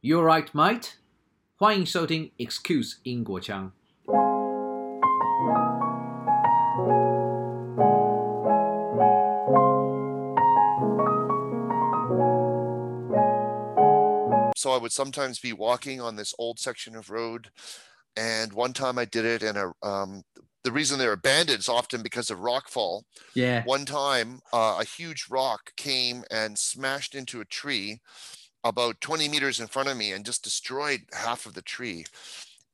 You're right, mate。欢迎收听 Excuse 英国腔。So I would sometimes be walking on this old section of road, and one time I did it, and a, um, the reason they're abandoned is often because of rockfall. Yeah. One time, uh, a huge rock came and smashed into a tree about 20 meters in front of me and just destroyed half of the tree.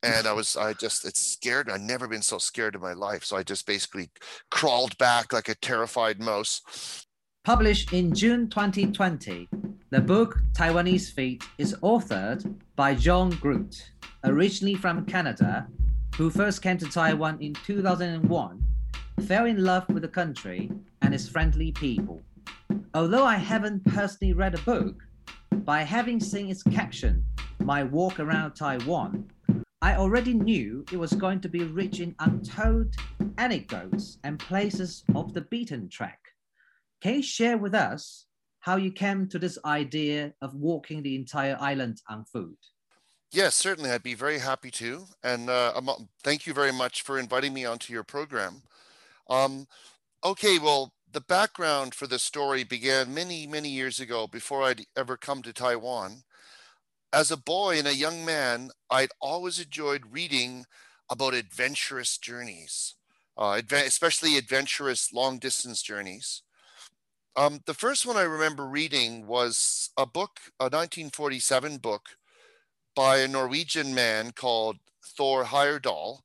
And I was, I just, it's scared. I've never been so scared in my life. So I just basically crawled back like a terrified mouse. Published in June 2020, the book Taiwanese Feet is authored by John Groot, originally from Canada, who first came to Taiwan in 2001, fell in love with the country and its friendly people. Although I haven't personally read a book, by having seen its caption, My Walk Around Taiwan, I already knew it was going to be rich in untold anecdotes and places off the beaten track. Can you share with us how you came to this idea of walking the entire island on foot? Yes, certainly. I'd be very happy to. And uh, I'm- thank you very much for inviting me onto your program. Um, okay, well, the background for this story began many, many years ago before I'd ever come to Taiwan. As a boy and a young man, I'd always enjoyed reading about adventurous journeys, uh, adva- especially adventurous long distance journeys. Um, the first one I remember reading was a book, a 1947 book by a Norwegian man called Thor Heyerdahl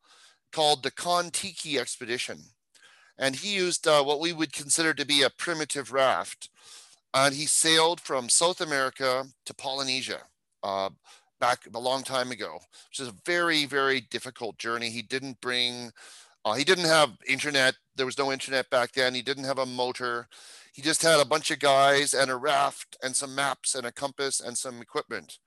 called the Kon-Tiki Expedition. And he used uh, what we would consider to be a primitive raft. And he sailed from South America to Polynesia uh, back a long time ago, which is a very, very difficult journey. He didn't bring, uh, he didn't have internet. There was no internet back then. He didn't have a motor. He just had a bunch of guys and a raft and some maps and a compass and some equipment.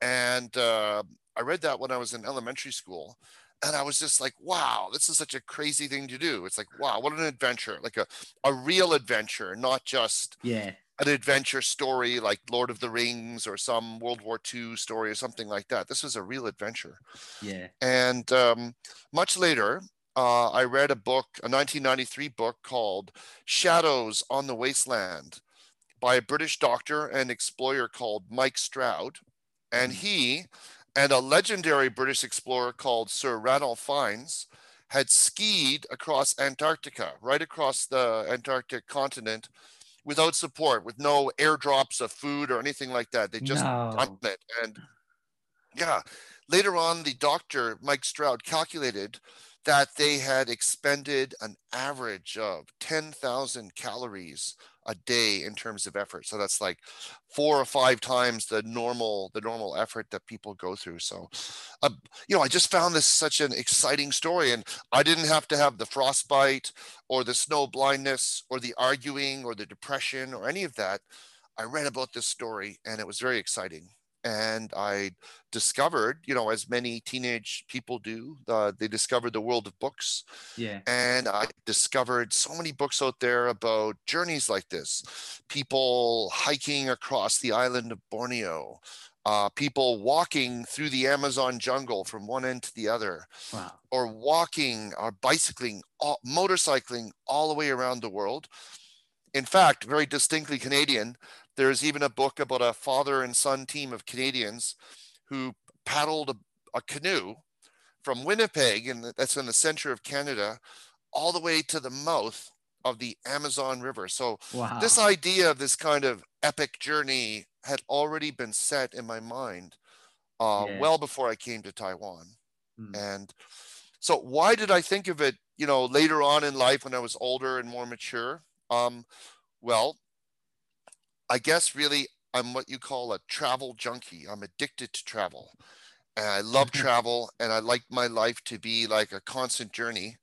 And uh, I read that when I was in elementary school. And I was just like, wow, this is such a crazy thing to do. It's like, wow, what an adventure, like a, a real adventure, not just Yeah. an adventure story like Lord of the Rings or some World War II story or something like that. This was a real adventure. Yeah. And um, much later, uh, I read a book, a 1993 book called Shadows on the Wasteland by a British doctor and explorer called Mike Stroud. And he and a legendary British explorer called Sir Ranulph Fiennes had skied across Antarctica, right across the Antarctic continent without support, with no airdrops of food or anything like that. They just No. done it. And yeah, later on, the doctor, Mike Stroud, calculated that they had expended an average of 10,000 calories a day in terms of effort. So that's like four or five times the normal the normal effort that people go through. So, uh, you know, I just found this such an exciting story, and I didn't have to have the frostbite or the snow blindness or the arguing or the depression or any of that. I read about this story, and it was very exciting. And I discovered, you know, as many teenage people do, uh, they discovered the world of books Yeah. and I discovered so many books out there about journeys like this people hiking across the island of Borneo, uh, people walking through the Amazon jungle from one end to the other, Wow. or walking or bicycling, all, motorcycling all the way around the world. In fact, very distinctly Canadian, there's even a book about a father and son team of Canadians who paddled a, a canoe from Winnipeg, and that's in the center of Canada, all the way to the mouth of the Amazon River. So Wow. this idea of this kind of epic journey had already been set in my mind uh, Yeah. well before I came to Taiwan. Mm. And so why did I think of it, you know, later on in life when I was older and more mature? Um, well, I guess really I'm what you call a travel junkie. I'm addicted to travel. And I love travel and I like my life to be like a constant journey.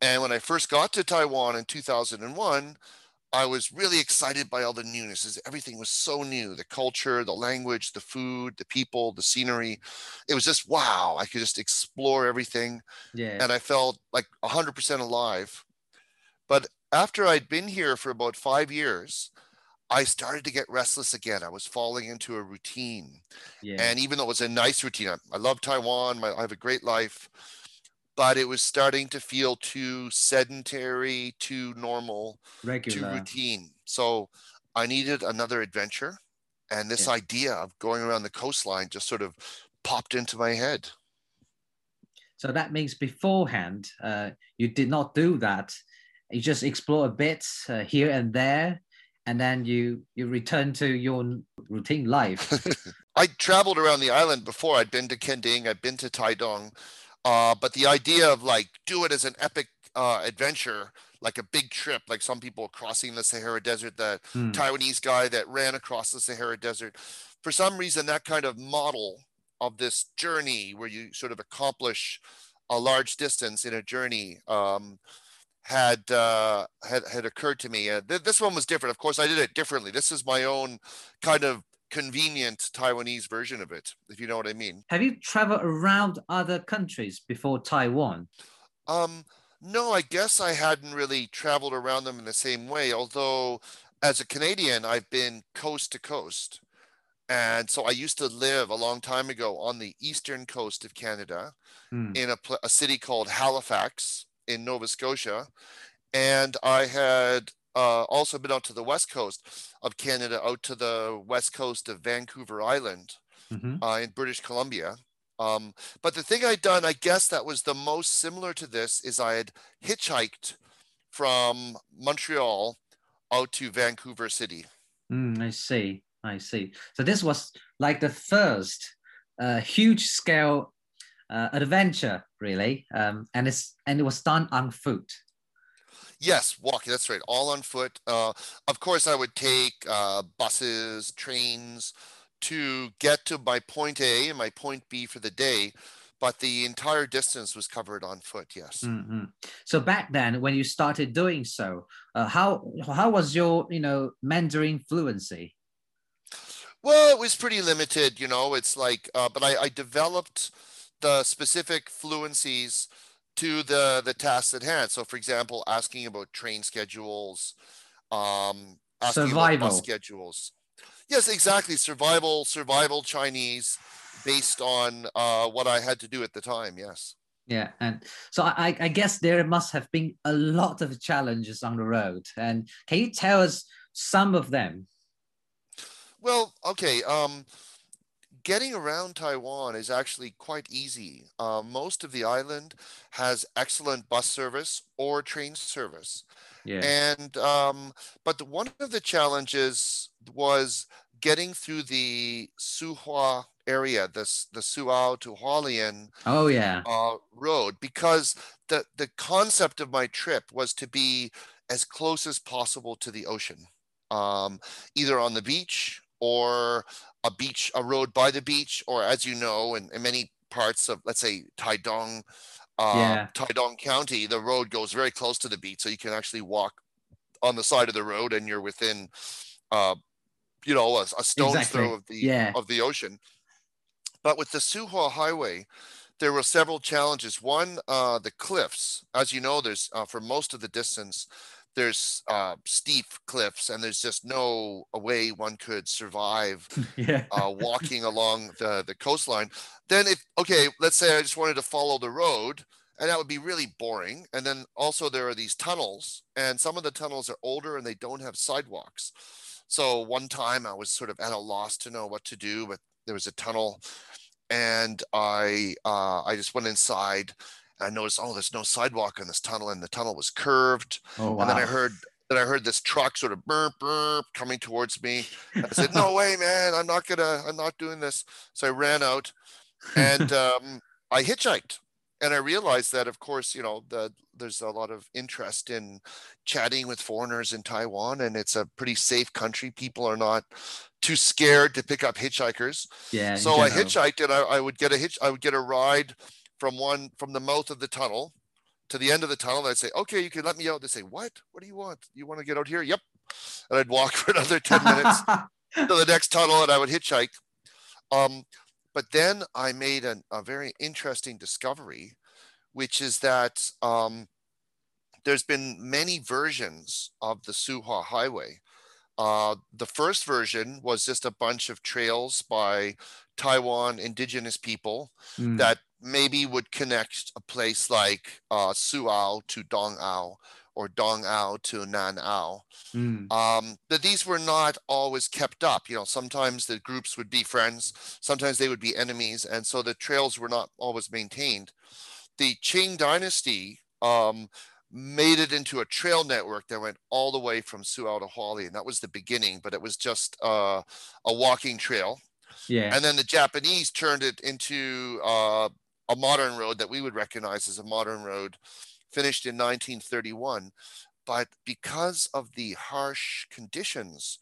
And when I first got to Taiwan in 2001, I was really excited by all the newnesses. Everything was so new the culture, the language, the food, the people, the scenery. It was just wow. I could just explore everything Yeah. and I felt like 100% alive. But after I'd been here for about five years, I started to get restless again. I was falling into a routine. Yeah. And even though it was a nice routine, I, I love Taiwan, my, I have a great life, but it was starting to feel too sedentary, too normal, Regular. too routine. So I needed another adventure. And this yeah. idea of going around the coastline just sort of popped into my head. So that means beforehand, uh, you did not do that. You just explore a bit uh, here and there, and then you you return to your routine life. I traveled around the island before. I'd been to Kending, I'd been to Taidong, uh, but the idea of like do it as an epic uh, adventure, like a big trip, like some people crossing the Sahara Desert, that hmm. Taiwanese guy that ran across the Sahara Desert. For some reason, that kind of model of this journey where you sort of accomplish a large distance in a journey um, had uh, had had occurred to me. Uh, th- this one was different. Of course, I did it differently. This is my own kind of convenient Taiwanese version of it, if you know what I mean. Have you traveled around other countries before Taiwan? Um, no, I guess I hadn't really traveled around them in the same way. Although, as a Canadian, I've been coast to coast. And so I used to live a long time ago on the eastern coast of Canada hmm. in a, a city called Halifax in Nova Scotia. And I had uh, also been out to the west coast of Canada, out to the west coast of Vancouver Island mm-hmm. uh, in British Columbia. Um, but the thing I'd done, I guess that was the most similar to this, is I had hitchhiked from Montreal out to Vancouver City. Mm, I see. I see. So this was like the first uh, huge scale uh, adventure, really, um, and it's and it was done on foot. Yes, walking. That's right. All on foot. Uh, of course, I would take uh, buses, trains to get to my point A and my point B for the day, but the entire distance was covered on foot. Yes. Mm-hmm. So back then, when you started doing so, uh, how how was your you know Mandarin fluency? Well, it was pretty limited, you know. It's like, uh, but I, I developed the specific fluencies to the the tasks at hand. So, for example, asking about train schedules, um, asking survival. about bus schedules. Yes, exactly. Survival, survival Chinese, based on uh, what I had to do at the time. Yes. Yeah, and so I, I guess there must have been a lot of challenges on the road. And can you tell us some of them? Well, okay. Um, getting around Taiwan is actually quite easy. Uh, most of the island has excellent bus service or train service. Yeah. And um, but the, one of the challenges was getting through the Suhua area, this the Suao to Hualien. Oh yeah. Uh, road because the the concept of my trip was to be as close as possible to the ocean, um, either on the beach or a beach, a road by the beach, or as you know, in, in many parts of, let's say, Taidong, uh, yeah. Taidong County, the road goes very close to the beach, so you can actually walk on the side of the road, and you're within, uh, you know, a, a stone's exactly. throw of the yeah. of the ocean. But with the Suhua Highway, there were several challenges. One, uh, the cliffs. As you know, there's uh, for most of the distance, there's uh, steep cliffs and there's just no way one could survive yeah. uh, walking along the, the coastline. Then if okay let's say i just wanted to follow the road and that would be really boring. And then also there are these tunnels and some of the tunnels are older and they don't have sidewalks. So one time i was sort of at a loss to know what to do but there was a tunnel and i uh, i just went inside I noticed, oh, there's no sidewalk in this tunnel, and the tunnel was curved. Oh, wow. And then I heard then I heard this truck sort of burp burp coming towards me. I said, "No way, man! I'm not gonna. I'm not doing this." So I ran out, and um, I hitchhiked. And I realized that, of course, you know, the, there's a lot of interest in chatting with foreigners in Taiwan, and it's a pretty safe country. People are not too scared to pick up hitchhikers. Yeah. So I hitchhiked, and I, I would get a hitch. I would get a ride from one from the mouth of the tunnel to the end of the tunnel. I'd say, okay, you can let me out. They say, what? What do you want? You want to get out here? Yep. And I'd walk for another 10 minutes to the next tunnel and I would hitchhike. Um, but then I made an, a very interesting discovery, which is that um, there's been many versions of the Suhua Highway. Uh, the first version was just a bunch of trails by Taiwan indigenous people mm. that maybe would connect a place like uh, Suao to Dongao or Dongao to Nanao. Mm. Um, but these were not always kept up. You know, sometimes the groups would be friends, sometimes they would be enemies, and so the trails were not always maintained. The Qing dynasty um, made it into a trail network that went all the way from Suao to Hualien. That was the beginning, but it was just uh, a walking trail. Yeah. And then the Japanese turned it into uh, a modern road that we would recognize as a modern road, finished in 1931. But because of the harsh conditions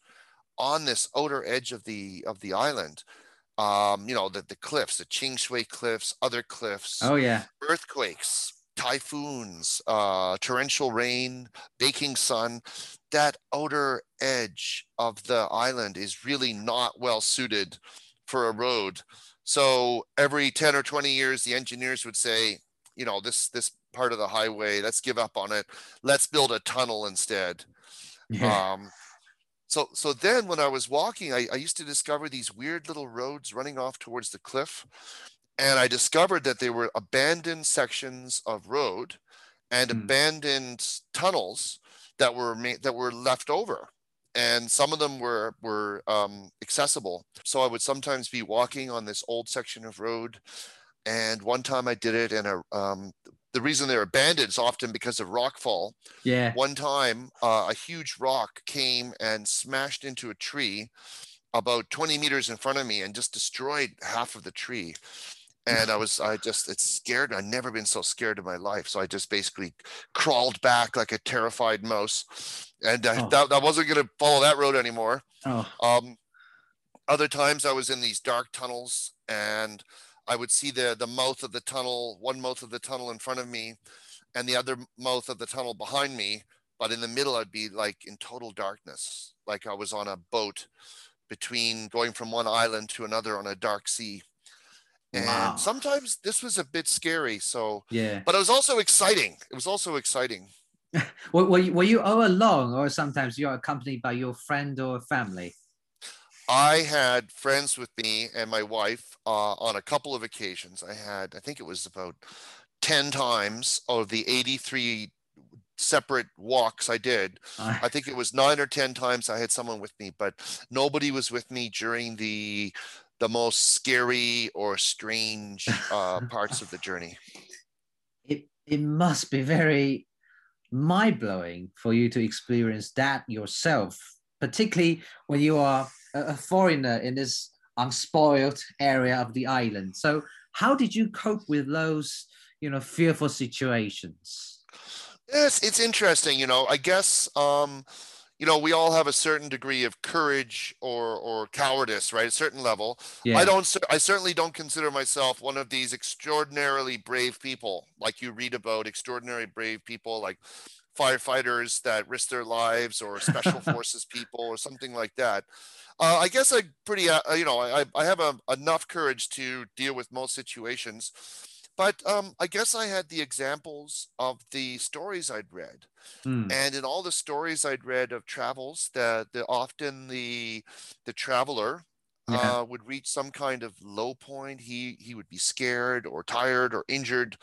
on this outer edge of the of the island, um, you know, the, the cliffs, the Ching Shui cliffs, other cliffs. Oh yeah. Earthquakes, typhoons, uh, torrential rain, baking sun, that outer edge of the island is really not well suited for a road. So every 10 or 20 years, the engineers would say, you know, this this part of the highway, let's give up on it. Let's build a tunnel instead. Yeah. Um, so so then when I was walking, I, I used to discover these weird little roads running off towards the cliff and I discovered that they were abandoned sections of road and mm. abandoned tunnels that were made, that were left over. And some of them were were um, accessible. So i would sometimes be walking on this old section of road and one time i did it and a, um, the reason they're abandoned is often because of rockfall yeah. One time uh, a huge rock came and smashed into a tree about 20 meters in front of me and just destroyed half of the tree and I was I just it's scared. I've never been so scared in my life. So I just basically crawled back like a terrified mouse, and I, oh. that, I wasn't going to follow that road anymore. Oh. Um, other times I was in these dark tunnels, and I would see the the mouth of the tunnel, one mouth of the tunnel in front of me, and the other mouth of the tunnel behind me. But in the middle, I'd be like in total darkness, like I was on a boat between going from one island to another on a dark sea and wow. sometimes this was a bit scary so yeah. but it was also exciting. It was also exciting. Were, were, you, were you all alone or sometimes you're accompanied by your friend or family? I had friends with me and my wife uh, on a couple of occasions. I had i think it was about 10 times of the 83 separate walks I did. I think it was nine or 10 times I had someone with me, but nobody was with me during the the most scary or strange uh, parts of the journey? It it must be very mind blowing for you to experience that yourself, particularly when you are a foreigner in this unspoiled area of the island. So, how did you cope with those, you know, fearful situations? Yes, it's interesting. You know, I guess. Um, you know, we all have a certain degree of courage or or cowardice, right? A certain level. Yeah. I don't. I certainly don't consider myself one of these extraordinarily brave people, like you read about extraordinary brave people, like firefighters that risk their lives, or special forces people, or something like that. Uh, I guess I pretty, uh, you know, I I have a, enough courage to deal with most situations but um, I guess I had the examples of the stories I'd read, hmm. and in all the stories I'd read of travels, that the often the the traveler yeah. uh, would reach some kind of low point. He he would be scared or tired or injured,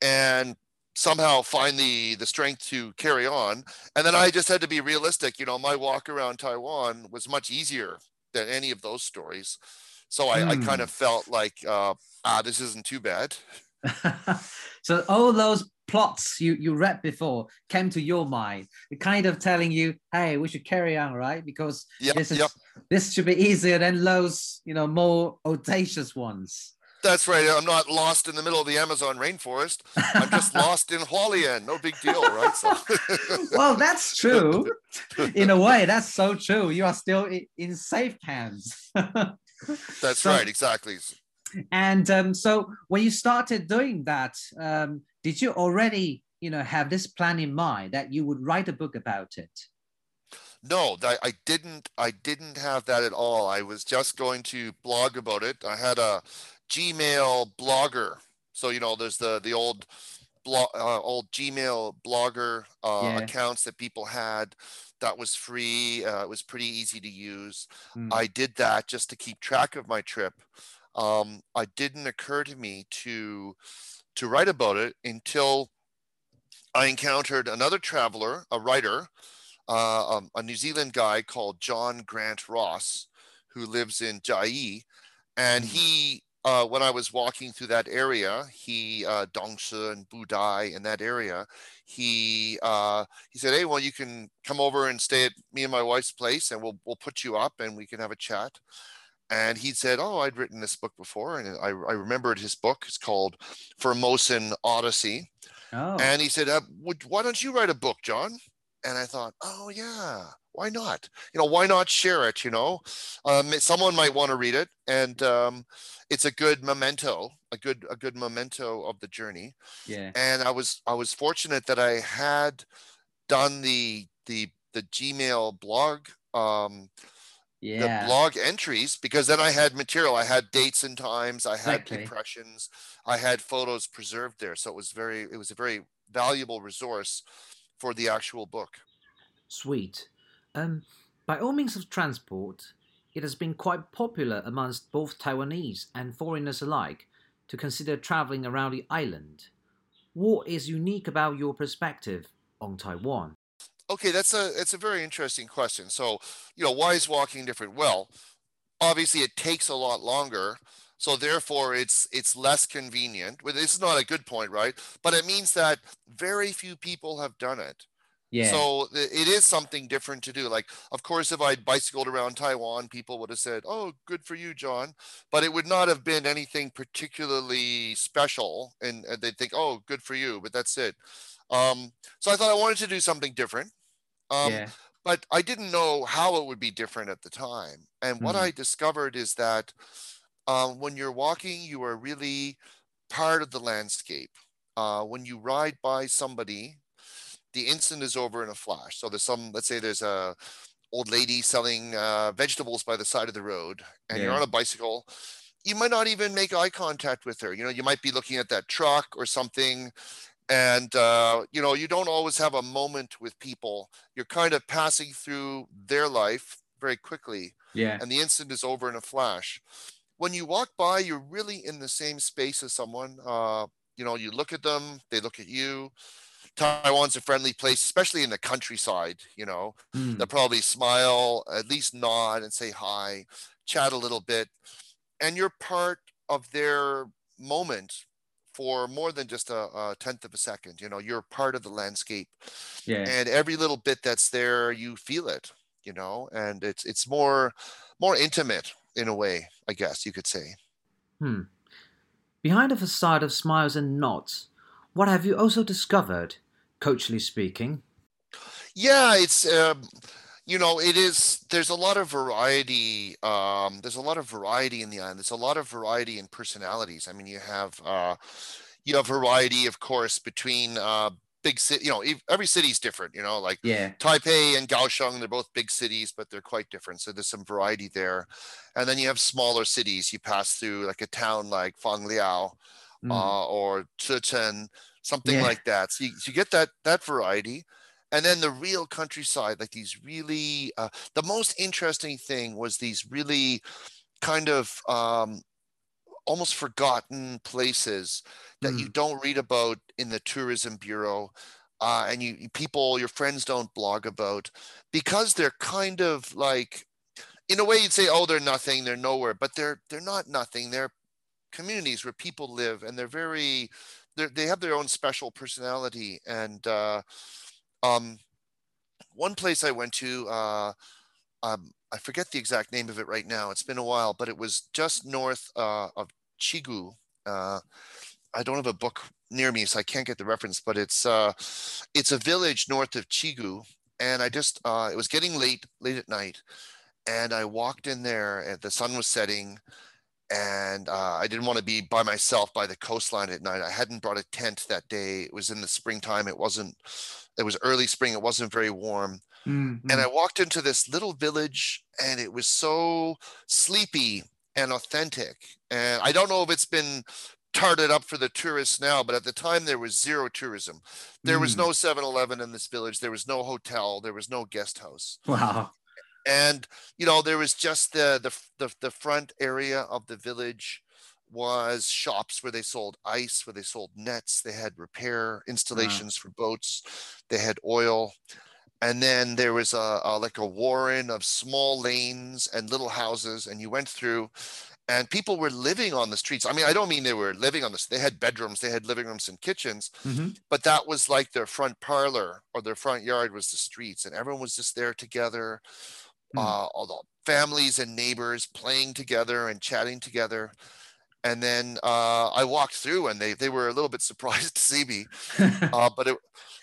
and somehow find the the strength to carry on. And then I just had to be realistic. You know, my walk around Taiwan was much easier than any of those stories. So I, mm. I kind hmm. of felt like, uh, ah, this isn't too bad. so all those plots you, you read before came to your mind, kind of telling you, hey, we should carry on, right? Because yep, this is yep. this should be easier than those, you know, more audacious ones. That's right. I'm not lost in the middle of the Amazon rainforest. I'm just lost in Hualien. No big deal, right? So. well, that's true. In a way, that's so true. You are still in safe hands. That's so, right. Exactly. And um, so when you started doing that, um, did you already, you know, have this plan in mind that you would write a book about it? No, I, I didn't. I didn't have that at all. I was just going to blog about it. I had a Gmail blogger. So you know, there's the the old blog, uh, old Gmail blogger uh, yeah. accounts that people had that was free. Uh, it was pretty easy to use. Mm. I did that just to keep track of my trip. Um, it didn't occur to me to to write about it until I encountered another traveler, a writer, uh, um, a New Zealand guy called John Grant Ross, who lives in Chiayi, and Mm. he. Uh, when I was walking through that area, he uh, Dongshi and Budai in that area, he uh, he said, "Hey, well, you can come over and stay at me and my wife's place, and we'll we'll put you up, and we can have a chat." And he said, "Oh, I'd written this book before, and I, I remembered his book. It's called Formosan Odyssey." Oh. And he said, uh, would, "Why don't you write a book, John?" And I thought, "Oh yeah, why not? You know, why not share it? You know, um, someone might want to read it, and um, it's a good memento, a good a good memento of the journey." yeah. and I was I was fortunate that I had done the the the Gmail blog um Yeah. the blog entries because then I had material I had dates and times I had impressions I had photos preserved there so it was very it was a very valuable resource for the actual book Sweet. Um, by all means of transport, it has been quite popular amongst both Taiwanese and foreigners alike to consider traveling around the island. What is unique about your perspective on Taiwan? okay that's a it's a very interesting question. So you know why is walking different? Well obviously it takes a lot longer so therefore it's it's less convenient. Well, this is not a good point right? But it means that very few people have done it Yeah. so it is something different to do like of course if i'd bicycled around taiwan people would have said oh good for you john but it would not have been anything particularly special and, and they'd think oh good for you but that's it um, so i thought i wanted to do something different um, yeah. but I didn't know how it would be different at the time. And what Mhm. I discovered is that um, when you're walking, you are really part of the landscape. Uh, when you ride by somebody, the instant is over in a flash. So there's some, let's say there's a old lady selling uh, vegetables by the side of the road, and you're on a bicycle. You might not even make eye contact with her. You know, you might be looking at that truck or something, and uh, you know you don't always have a moment with people you're kind of passing through their life very quickly Yeah. and the instant is over in a flash when you walk by you're really in the same space as someone uh, you know you look at them they look at you taiwan's a friendly place especially in the countryside you know Mm. they'll probably smile at least nod and say hi chat a little bit and you're part of their moment for more than just a, a tenth of a second you know you're part of the landscape Yeah. and every little bit that's there you feel it you know and it's it's more more intimate in a way i guess you could say Hmm. Behind a facade of smiles and nods, what have you also discovered, coachly speaking? yeah it's um, you know it is there's a lot of variety um, there's a lot of variety in the island there's a lot of variety in personalities i mean you have uh, you have variety of course between uh, big city you know ev- every city's different you know like Yeah. Taipei and Kaohsiung, they're both big cities, but they're quite different. So there's some variety there. And then you have smaller cities. You pass through like a town like Fangliao Mm. uh, or Zhechen, something Yeah. like that. So you, so you get that that variety. And then the real countryside, like these really, uh, the most interesting thing was these really kind of um, almost forgotten places that you don't read about in the tourism bureau uh, and you you- people your friends don't blog about because they're kind of like in a way you'd say oh they're nothing they're nowhere but they're they're not nothing they're communities where people live and they're very they have their own special personality and uh, um, one place i went to uh, um, i forget the exact name of it right now it's been a while but it was just north uh, of chigu uh, i don't have a book near me so i can't get the reference but it's uh, it's a village north of chigu and i just uh, it was getting late late at night and i walked in there and the sun was setting and uh, I didn't want to be by myself by the coastline at night. I hadn't brought a tent that day. It was in the springtime. It wasn't. It was early spring. It wasn't very warm. Mm, And I walked into this little village, and it was so sleepy and authentic. And I don't know if it's been tarted up for the tourists now, but at the time there was zero tourism. There was Mm. no 7-Eleven in this village. There was no hotel. There was no guest house. Wow. And you know, there was just the the the, the front area of the village was shops where they sold ice, where they sold nets. They had repair installations for boats. They had oil. And then there was a, a like a warren of small lanes and little houses, and you went through, and people were living on the streets. I mean, I don't mean they were living on this. They had bedrooms, they had living rooms and kitchens, Mhm. but that was like their front parlor or their front yard was the streets, and everyone was just there together. Hmm. Uh, all the families and neighbors playing together and chatting together. And then uh, I walked through, and they they were a little bit surprised to see me uh, but it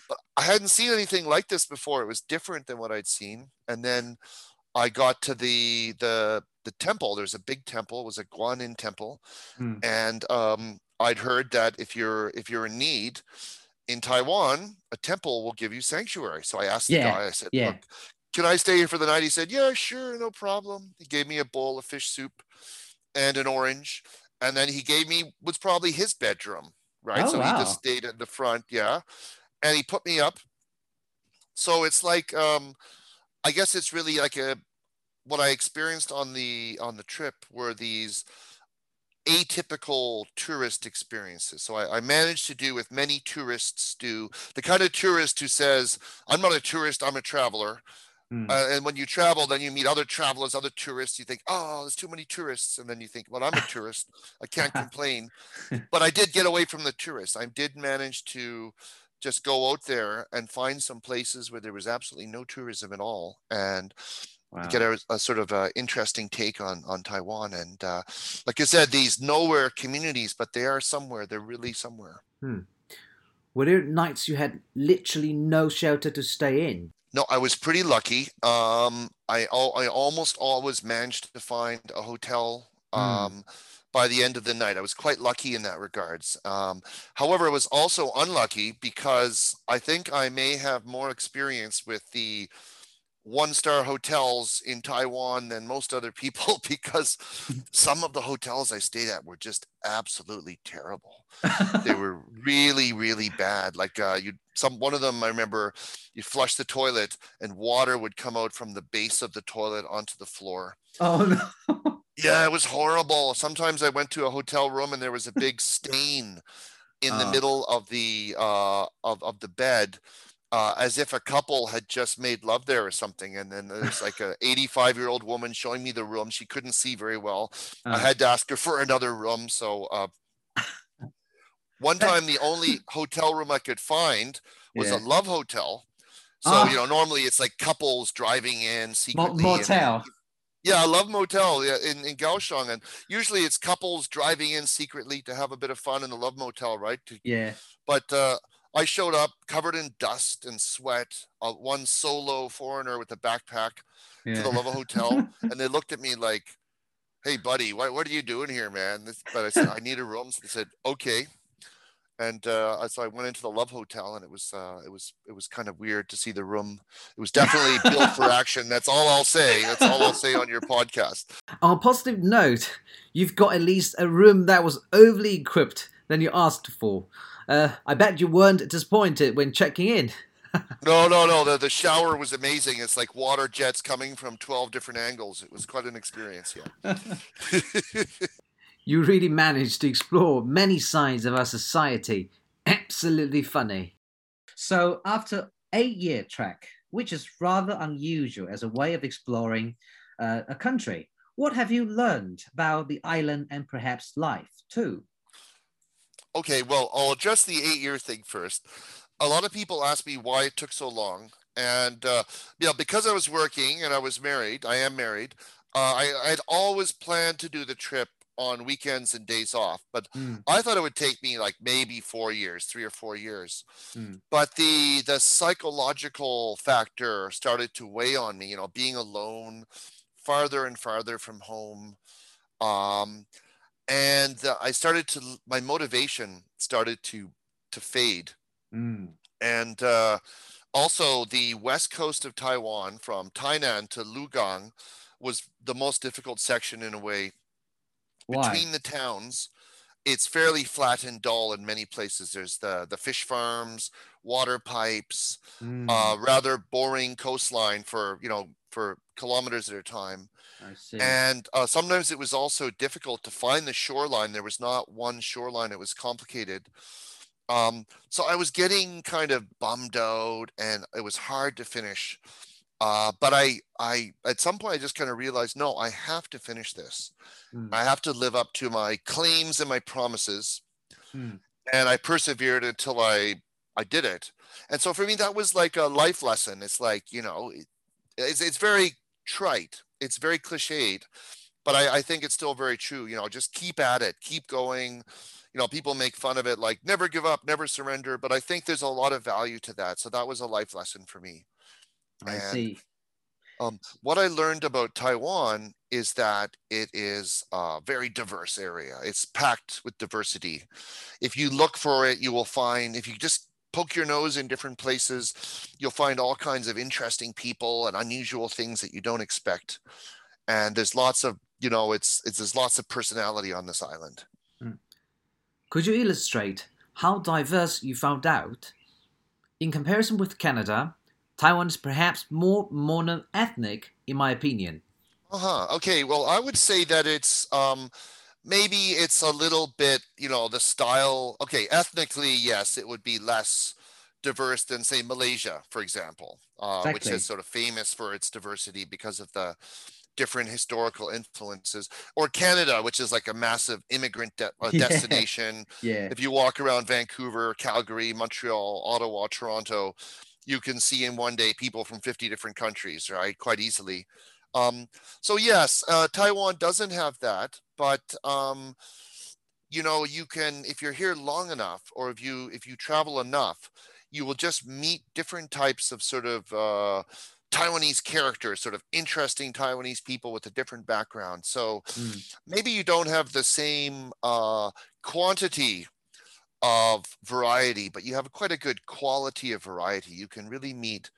but I hadn't seen anything like this before. It was different than what I'd seen. And then I got to the the the temple. There's a big temple. It was a Guanyin temple, Hmm. and um, I'd heard that if you're if you're in need in Taiwan, a temple will give you sanctuary. So I asked the guy. I said, yeah. "Look, can I stay here for the night?" He said, "Yeah, sure, no problem." He gave me a bowl of fish soup and an orange, and then he gave me what's probably his bedroom. Right. Oh, so he just stayed at the front. Yeah and he put me up. So it's like um, I guess it's really like a what I experienced on the on the trip were these atypical tourist experiences. So I, I managed to do with many tourists do the kind of tourist who says, I'm not a tourist, I'm a traveler. Hmm. Uh, and when you travel, then you meet other travelers, other tourists. You think, oh, there's too many tourists. And then you think, well, I'm a tourist. I can't complain. But I did get away from the tourists. I did manage to just go out there and find some places where there was absolutely no tourism at all and Wow. get a, a sort of uh interesting take on on Taiwan. And uh, like I said, these nowhere communities, but they are somewhere. They're really somewhere. Were there nights you had literally no shelter to stay in? No, I was pretty lucky. Um, I I almost always managed to find a hotel Hmm. um, by the end of the night. I was quite lucky in that regards. Um, however, I was also unlucky because I think I may have more experience with the one-star hotels in Taiwan than most other people because some of the hotels I stayed at were just absolutely terrible they were really really bad like uh you some one of them i remember you flush the toilet and water would come out from the base of the toilet onto the floor oh no. yeah it was horrible sometimes i went to a hotel room and there was a big stain in the Oh. middle of the uh of, of the bed uh, as if a couple had just made love there or something and then there's like a 85 year old woman showing me the room she couldn't see very well I Uh, had to ask her for another room. So uh, one time, the only hotel room I could find was Yeah. a love hotel. So Ah. you know, normally it's like couples driving in secretly. and- motel. yeah, I love motel yeah, in in Kaohsiung, and usually it's couples driving in secretly to have a bit of fun in the love motel, right? To, Yeah. but uh, I showed up covered in dust and sweat. Uh, one solo foreigner with a backpack to the Yeah. Love Hotel, and they looked at me like, "Hey, buddy, what what are you doing here, man?" This, but I said, "I need a room." So they said, "Okay," and uh, so I went into the Love Hotel, and it was uh, it was it was kind of weird to see the room. It was definitely built for action. That's all I'll say. That's all I'll say on your podcast. On a positive note, you've got at least a room that was overly equipped than you asked for. Uh, I bet you weren't disappointed when checking in. No, no, no. The the shower was amazing. It's like water jets coming from twelve different angles. It was quite an experience. Yeah. You really managed to explore many sides of our society. Absolutely funny. So after eight year trek, which is rather unusual as a way of exploring uh, a country, what have you learned about the island and perhaps life too? Okay, well, I'll address the eight year thing first. A lot of people ask me why it took so long. And, uh, you know, because I was working and I was married, I am married, uh, I, I'd always planned to do the trip on weekends and days off. But Mm. I thought it would take me like maybe four years, three or four years. Mm. But the the psychological factor started to weigh on me, you know, being alone, farther and farther from home. Um, and uh, I started to my motivation started to to fade. Mm. And uh, also the west coast of Taiwan from Tainan to Lugang was the most difficult section in a way Why? between the towns it's fairly flat and dull in many places. There's the the fish farms, water pipes, Mm, uh, rather boring coastline for you know for kilometers at a time. And uh, sometimes it was also difficult to find the shoreline. There was not one shoreline. It was complicated. Um, so I was getting kind of bummed out, and it was hard to finish. Uh, but I, I, at some point, I just kind of realized, no, I have to finish this. Mm, I have to live up to my claims and my promises. mm, And I persevered until I, I did it. And so for me, that was like a life lesson. It's like, you know, it- it's, it's very trite. It's very cliched, but I, I think it's still very true. You know, just keep at it, keep going. You know, people make fun of it, like never give up, never surrender. But I think there's a lot of value to that. So that was a life lesson for me. I and- see. Um, what I learned about Taiwan is that it is a very diverse area. It's packed with diversity. If you look for it, you will find, if you just poke your nose in different places, you'll find all kinds of interesting people and unusual things that you don't expect. And there's lots of, you know, it's, it's there's lots of personality on this island. Could you illustrate how diverse you found out? In comparison with Canada, Taiwan is perhaps more mono-ethnic, in my opinion. Uh-huh. Okay. Well, I would say that it's um maybe it's a little bit, you know, the style. Okay, ethnically, yes, it would be less diverse than say Malaysia, for example, uh, which is sort of famous for its diversity because of the different historical influences, or Canada, which is like a massive immigrant de- uh, Yeah. destination. Yeah. If you walk around Vancouver, Calgary, Montreal, Ottawa, Toronto, you can see in one day people from 50 different countries, right? Quite easily. Um, so yes, uh, Taiwan doesn't have that, but um, you know, you can if you're here long enough, or if you if you travel enough, you will just meet different types of sort of uh, Taiwanese characters, sort of interesting Taiwanese people with a different background. So Mm, maybe you don't have the same uh, quantity of variety, but you have quite a good quality of variety. You can really meet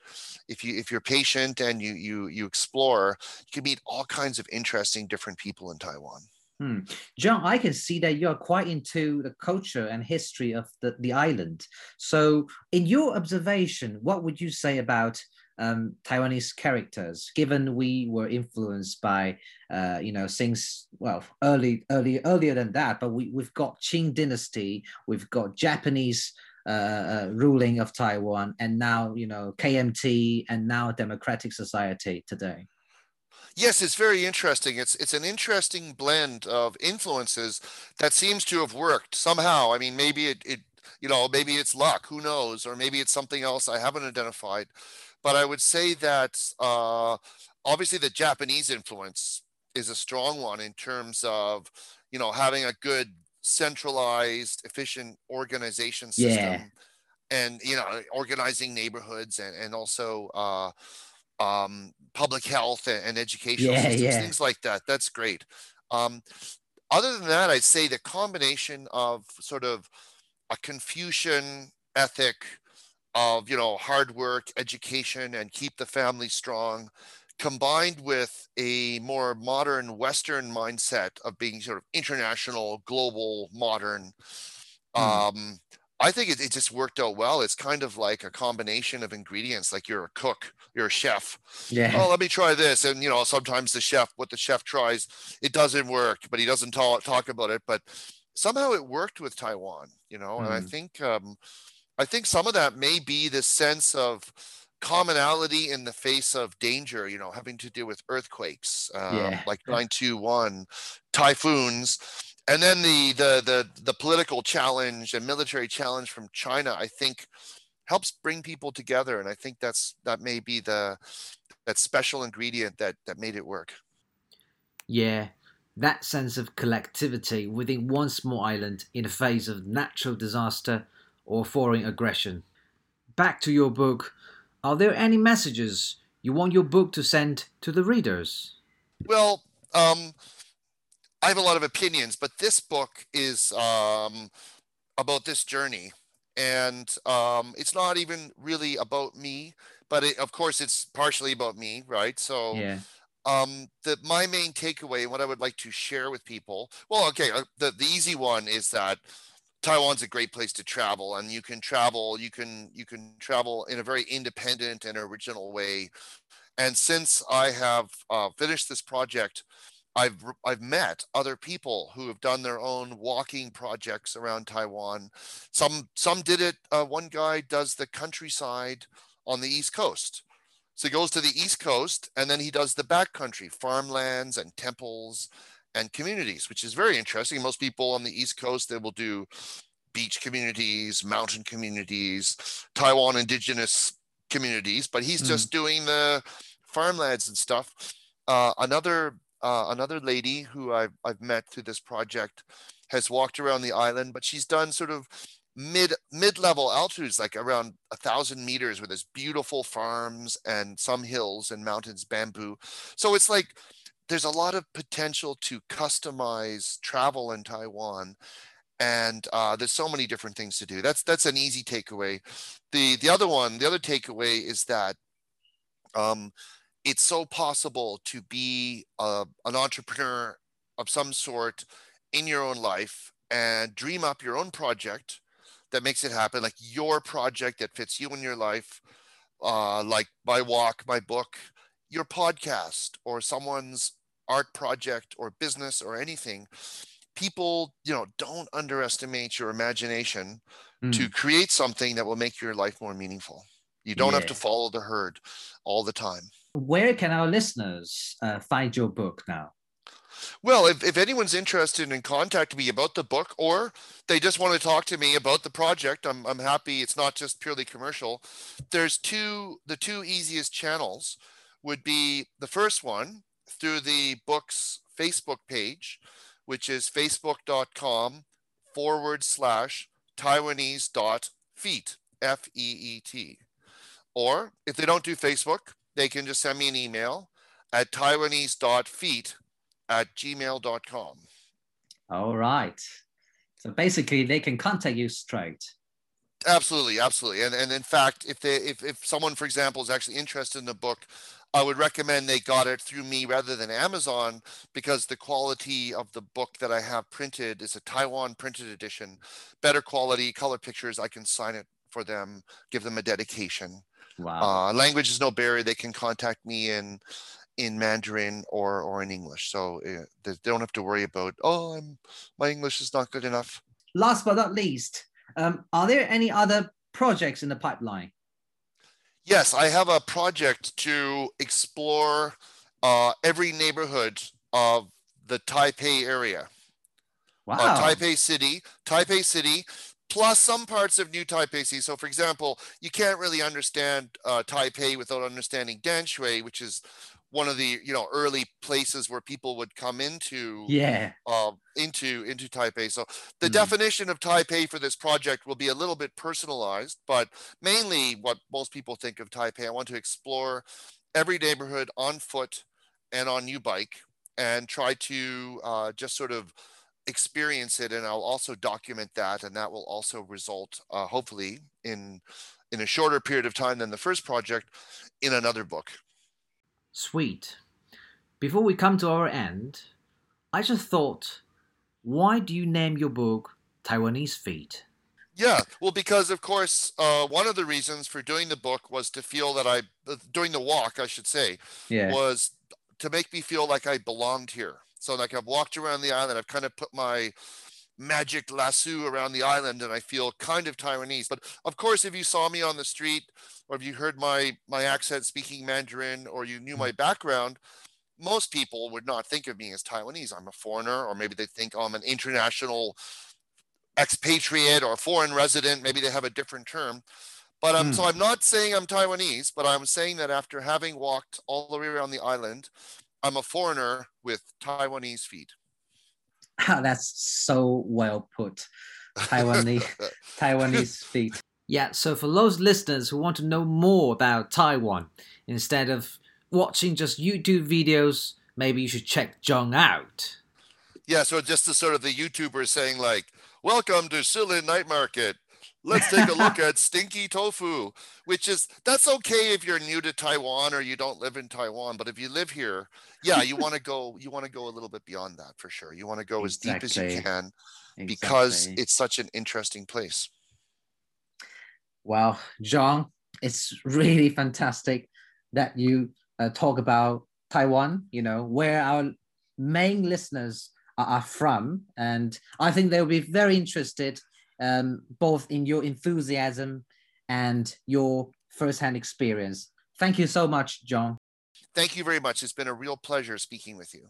if you if you're patient and you you you explore, you can meet all kinds of interesting different people in Taiwan. Hmm. John, I can see that you're quite into the culture and history of the, the island. So, in your observation, what would you say about um, Taiwanese characters, given we were influenced by, uh, you know, since, well, early, early, earlier than that, but we, we've got Qing dynasty, we've got Japanese uh, uh, ruling of Taiwan, and now, you know, KMT, and now Democratic Society today. Yes, it's very interesting. It's it's an interesting blend of influences that seems to have worked somehow. I mean, maybe it, it you know, maybe it's luck, who knows, or maybe it's something else I haven't identified. But I would say that uh, obviously the Japanese influence is a strong one in terms of you know having a good centralized, efficient organization system, Yeah. and you know organizing neighborhoods and and also. Uh, um, public health and, and educational Yeah, systems, yeah. things like that. That's great. Um, other than that, I'd say the combination of sort of a Confucian ethic of you know hard work, education, and keep the family strong, combined with a more modern Western mindset of being sort of international, global, modern. Hmm. Um, I think it, it just worked out well. It's kind of like a combination of ingredients, like you're a cook, you're a chef. Yeah. Oh, let me try this. And you know, sometimes the chef, what the chef tries, it doesn't work, but he doesn't talk talk about it. But somehow it worked with Taiwan, you know, and I Mm. think um, I think some of that may be this sense of commonality in the face of danger, you know, having to deal with earthquakes, um, Yeah. like 921, typhoons, and then the, the the the political challenge and military challenge from China, I think helps bring people together. And I think that's that may be the that special ingredient that that made it work. Yeah, that sense of collectivity within one small island in a phase of natural disaster or foreign aggression. Back to your book, are there any messages you want your book to send to the readers? Well, um, I have a lot of opinions, but this book is um, about this journey, and um, it's not even really about me. But it, of course, it's partially about me, right? So yeah. um, the my main takeaway and what I would like to share with people. Well, okay, uh, the the easy one is that Taiwan's a great place to travel, and you can travel. You can you can travel in a very independent and original way. And since I have uh, finished this project, I've I've met other people who have done their own walking projects around Taiwan. Some some did it. Uh, one guy does the countryside on the East Coast. So he goes to the East Coast and then he does the backcountry, farmlands and temples and communities, which is very interesting. Most people on the East Coast, they will do beach communities, mountain communities, Taiwan indigenous communities, but he's mm. just doing the farmlands and stuff. Uh, another uh, another lady who I've, I've met through this project has walked around the island, but she's done sort of mid mid level altitudes, like around a thousand meters, with this beautiful farms and some hills and mountains, bamboo. So it's like there's a lot of potential to customize travel in Taiwan, and uh, there's so many different things to do. That's that's an easy takeaway. The the other one, the other takeaway is that. Um, it's so possible to be a, an entrepreneur of some sort in your own life and dream up your own project that makes it happen, like your project that fits you in your life, uh, like my walk, my book, your podcast, or someone's art project or business or anything. People, you know, don't underestimate your imagination mm. to create something that will make your life more meaningful. You don't yeah. have to follow the herd all the time. Where can our listeners uh, find your book now? Well, if, if anyone's interested in contacting me about the book or they just want to talk to me about the project, I'm, I'm happy it's not just purely commercial. There's two, the two easiest channels would be the first one through the book's Facebook page, which is facebook.com forward slash Taiwanese dot feet, F E E T. Or if they don't do Facebook, they can just send me an email at Taiwanese.feet at gmail.com. All right. So basically, they can contact you straight. Absolutely, absolutely. And and in fact, if they if, if someone, for example, is actually interested in the book, I would recommend they got it through me rather than Amazon because the quality of the book that I have printed is a Taiwan printed edition, better quality, color pictures. I can sign it for them, give them a dedication. Wow. Uh, language is no barrier. They can contact me in in Mandarin or or in English. So uh, they don't have to worry about oh, I'm, my English is not good enough. Last but not least, um, are there any other projects in the pipeline? Yes, I have a project to explore uh, every neighborhood of the Taipei area. Uh, wow. Uh, Taipei City, Taipei City, plus some parts of New Taipei City. So, for example, you can't really understand uh, Taipei without understanding Danshui, which is one of the you know early places where people would come into yeah uh, into into Taipei. So the mm. definition of Taipei for this project will be a little bit personalized, but mainly what most people think of Taipei. I want to explore every neighborhood on foot and on YouBike and try to uh, just sort of experience it and I'll also document that and that will also result uh, hopefully in in a shorter period of time than the first project in another book. Sweet. Before we come to our end, I just thought, why do you name your book Taiwanese Feet? Yeah, well, because of course, uh, one of the reasons for doing the book was to feel that I, uh, doing the walk, I should say, yeah. was to make me feel like I belonged here. So, like, I've walked around the island, I've kind of put my magic lasso around the island and I feel kind of Taiwanese. But of course, if you saw me on the street or if you heard my, my accent speaking Mandarin or you knew my background, most people would not think of me as Taiwanese. I'm a foreigner, or maybe they think oh, I'm an international expatriate or foreign resident. Maybe they have a different term. But um, mm. so I'm not saying I'm Taiwanese, but I'm saying that after having walked all the way around the island, I'm a foreigner with Taiwanese feet. That's so well put. Taiwanese Taiwanese feet. Yeah, so for those listeners who want to know more about Taiwan, instead of watching just YouTube videos, maybe you should check John out. Yeah, so just the sort of the YouTuber saying like, "Welcome to Shilin Night Market. let's take a look at stinky tofu, which is that's okay if you're new to Taiwan or you don't live in Taiwan, but if you live here, yeah, you want to go you want to go a little bit beyond that for sure. You want to go exactly. as deep as you can because it's such an interesting place. Well, John, it's really fantastic that you uh, talk about Taiwan, you know, where our main listeners are, are from. And I think they'll be very interested um, both in your enthusiasm and your firsthand experience. Thank you so much, John. Thank you very much. It's been a real pleasure speaking with you.